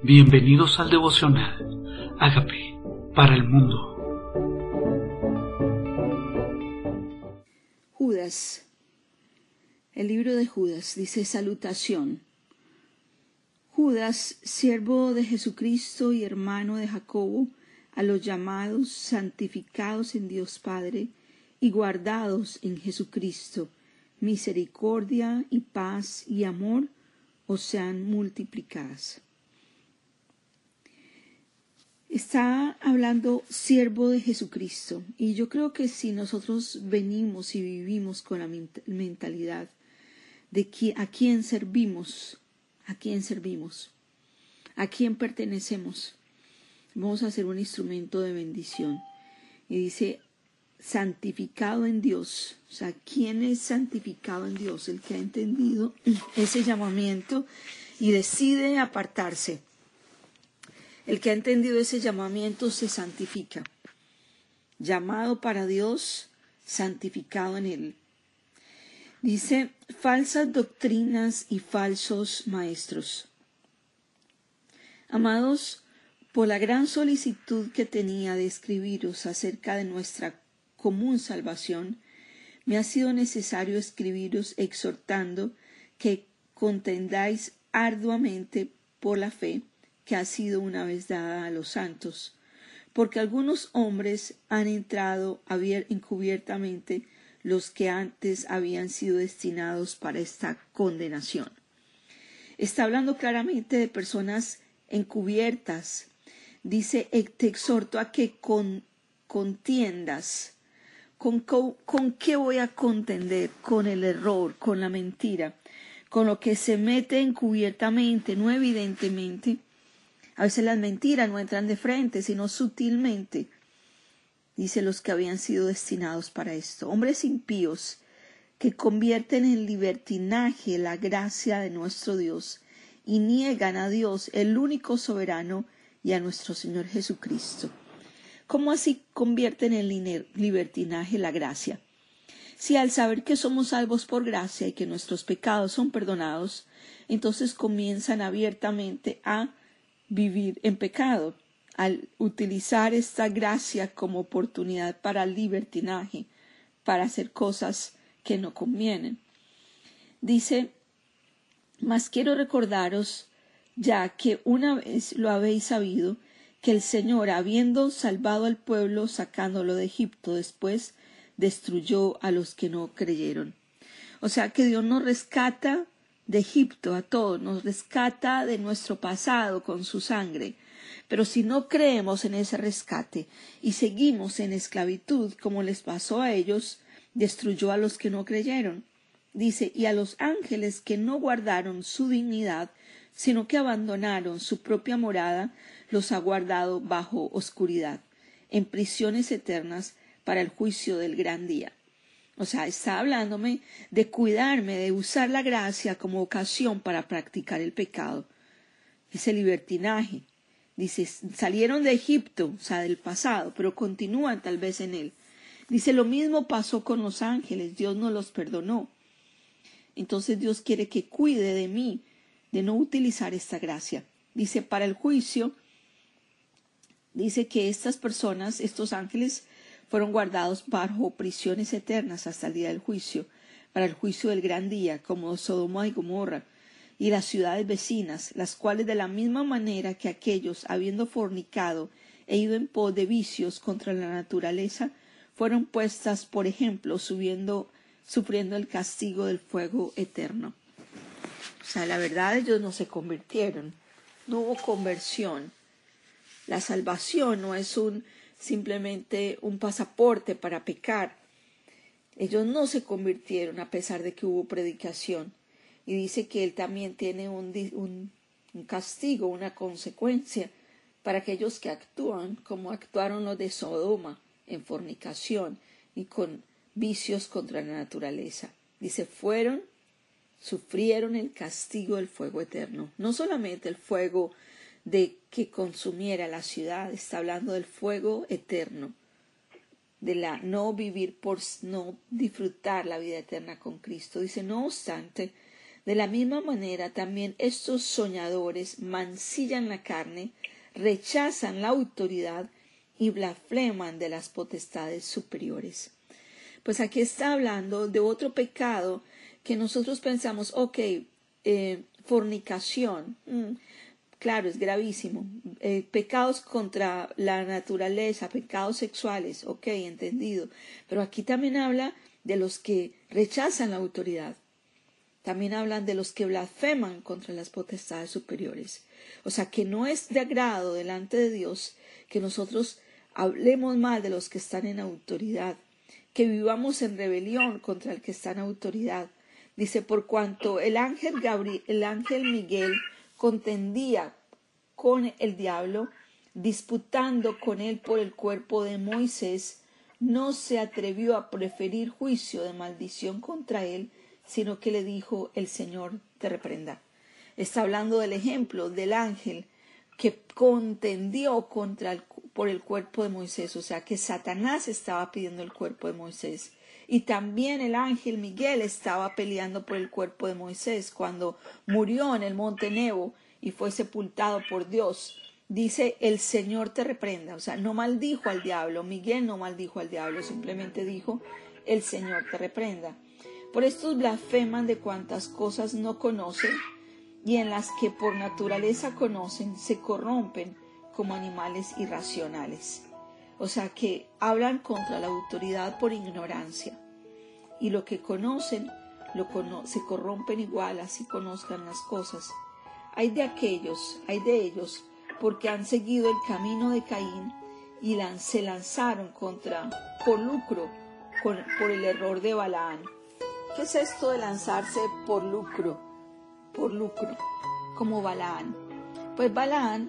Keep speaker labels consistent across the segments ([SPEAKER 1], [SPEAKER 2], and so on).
[SPEAKER 1] Bienvenidos al devocional. Hágame para el mundo.
[SPEAKER 2] Judas. El libro de Judas dice salutación. Judas, siervo de Jesucristo y hermano de Jacobo, a los llamados, santificados en Dios Padre y guardados en Jesucristo, misericordia y paz y amor os sean multiplicadas. Está hablando siervo de Jesucristo y yo creo que si nosotros venimos y vivimos con la mentalidad de a quién servimos, a quién servimos, a quién pertenecemos, vamos a ser un instrumento de bendición. Y dice, santificado en Dios. O sea, ¿quién es santificado en Dios? El que ha entendido ese llamamiento y decide apartarse el que ha entendido ese llamamiento se santifica. Llamado para Dios, santificado en él. Dice, falsas doctrinas y falsos maestros. Amados, por la gran solicitud que tenía de escribiros acerca de nuestra común salvación, me ha sido necesario escribiros exhortando que contendáis arduamente por la fe, que ha sido una vez dada a los santos, porque algunos hombres han entrado encubiertamente los que antes habían sido destinados para esta condenación. Está hablando claramente de personas encubiertas. Dice, te exhorto a que contiendas. ¿Con, ¿Con qué voy a contender? Con el error, con la mentira, con lo que se mete encubiertamente, no evidentemente, a veces las mentiras no entran de frente, sino sutilmente. Dice los que habían sido destinados para esto. Hombres impíos que convierten en libertinaje la gracia de nuestro Dios y niegan a Dios, el único soberano, y a nuestro Señor Jesucristo. ¿Cómo así convierten en libertinaje la gracia? Si al saber que somos salvos por gracia y que nuestros pecados son perdonados, entonces comienzan abiertamente a vivir en pecado al utilizar esta gracia como oportunidad para libertinaje, para hacer cosas que no convienen. Dice, mas quiero recordaros, ya que una vez lo habéis sabido, que el Señor, habiendo salvado al pueblo, sacándolo de Egipto, después destruyó a los que no creyeron. O sea que Dios nos rescata de Egipto a todos, nos rescata de nuestro pasado con su sangre. Pero si no creemos en ese rescate y seguimos en esclavitud como les pasó a ellos, destruyó a los que no creyeron. Dice, y a los ángeles que no guardaron su dignidad, sino que abandonaron su propia morada, los ha guardado bajo oscuridad, en prisiones eternas para el juicio del gran día. O sea, está hablándome de cuidarme, de usar la gracia como ocasión para practicar el pecado. Ese libertinaje. Dice, salieron de Egipto, o sea, del pasado, pero continúan tal vez en él. Dice, lo mismo pasó con los ángeles, Dios no los perdonó. Entonces Dios quiere que cuide de mí, de no utilizar esta gracia. Dice, para el juicio, dice que estas personas, estos ángeles, fueron guardados bajo prisiones eternas hasta el día del juicio, para el juicio del gran día, como Sodoma y Gomorra, y las ciudades vecinas, las cuales de la misma manera que aquellos, habiendo fornicado e ido en pos de vicios contra la naturaleza, fueron puestas, por ejemplo, subiendo, sufriendo el castigo del fuego eterno. O sea, la verdad ellos no se convirtieron, no hubo conversión. La salvación no es un simplemente un pasaporte para pecar. Ellos no se convirtieron a pesar de que hubo predicación. Y dice que él también tiene un, un, castigo, una consecuencia para aquellos que actúan como actuaron los de Sodoma en fornicación y con vicios contra la naturaleza. Dice, fueron, sufrieron el castigo del fuego eterno. No solamente el fuego de que consumiera la ciudad, está hablando del fuego eterno, de la no vivir por no disfrutar la vida eterna con Cristo. Dice, no obstante, De la misma manera, también estos soñadores mancillan la carne, rechazan la autoridad y blasfeman de las potestades superiores. Pues aquí está hablando de otro pecado que nosotros pensamos, ok, eh, fornicación, mm, claro, es gravísimo. Eh, pecados contra la naturaleza, pecados sexuales, ok, entendido. Pero aquí también habla de los que rechazan la autoridad. También hablan de los que blasfeman contra las potestades superiores. O sea, que no es de agrado delante de Dios que nosotros hablemos mal de los que están en autoridad, que vivamos en rebelión contra el que está en autoridad. Dice, por cuanto el ángel Gabriel, el ángel Miguel contendía con el diablo, disputando con él por el cuerpo de Moisés, no se atrevió a preferir juicio de maldición contra él, sino que le dijo el Señor te reprenda. Está hablando del ejemplo del ángel que contendió contra por el cuerpo de Moisés, o sea que Satanás estaba pidiendo el cuerpo de Moisés. Y también el ángel Miguel estaba peleando por el cuerpo de Moisés cuando murió en el monte Nebo y fue sepultado por Dios. Dice, el Señor te reprenda. O sea, no maldijo al diablo. Miguel no maldijo al diablo, simplemente dijo, el Señor te reprenda. Por estos blasfeman de cuantas cosas no conocen y en las que por naturaleza conocen, se corrompen como animales irracionales. O sea que hablan contra la autoridad por ignorancia. Y lo que conocen se corrompen igual, así conozcan las cosas. Hay de aquellos, hay de ellos, porque han seguido el camino de Caín y se lanzaron contra, por lucro, por el error de Balaán. ¿Qué es esto de lanzarse por lucro? Por lucro, como Balaán. Pues Balaán,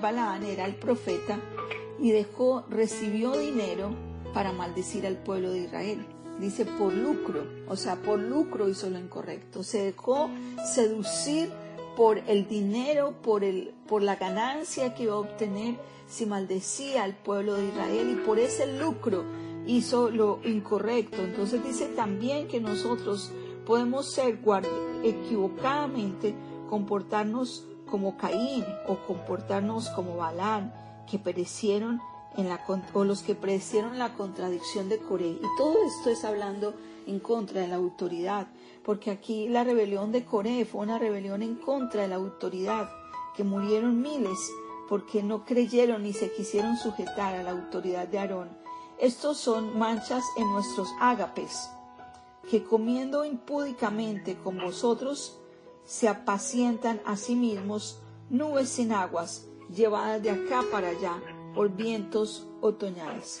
[SPEAKER 2] Balaán era el profeta y dejó, recibió dinero para maldecir al pueblo de Israel. Dice por lucro, o sea, por lucro hizo lo incorrecto. Se dejó seducir por el dinero, por, el, por la ganancia que iba a obtener si maldecía al pueblo de Israel y por ese lucro hizo lo incorrecto. Entonces dice también que nosotros podemos ser equivocadamente comportarnos como Caín o comportarnos como Balán, que perecieron en la, o los que perecieron la contradicción de Coré. Y todo esto es hablando en contra de la autoridad, porque aquí la rebelión de Coré fue una rebelión en contra de la autoridad, que murieron miles porque no creyeron ni se quisieron sujetar a la autoridad de Aarón. Estos son manchas en nuestros ágapes, que comiendo impúdicamente con vosotros, se apacientan a sí mismos nubes sin aguas, llevadas de acá para allá por vientos otoñales.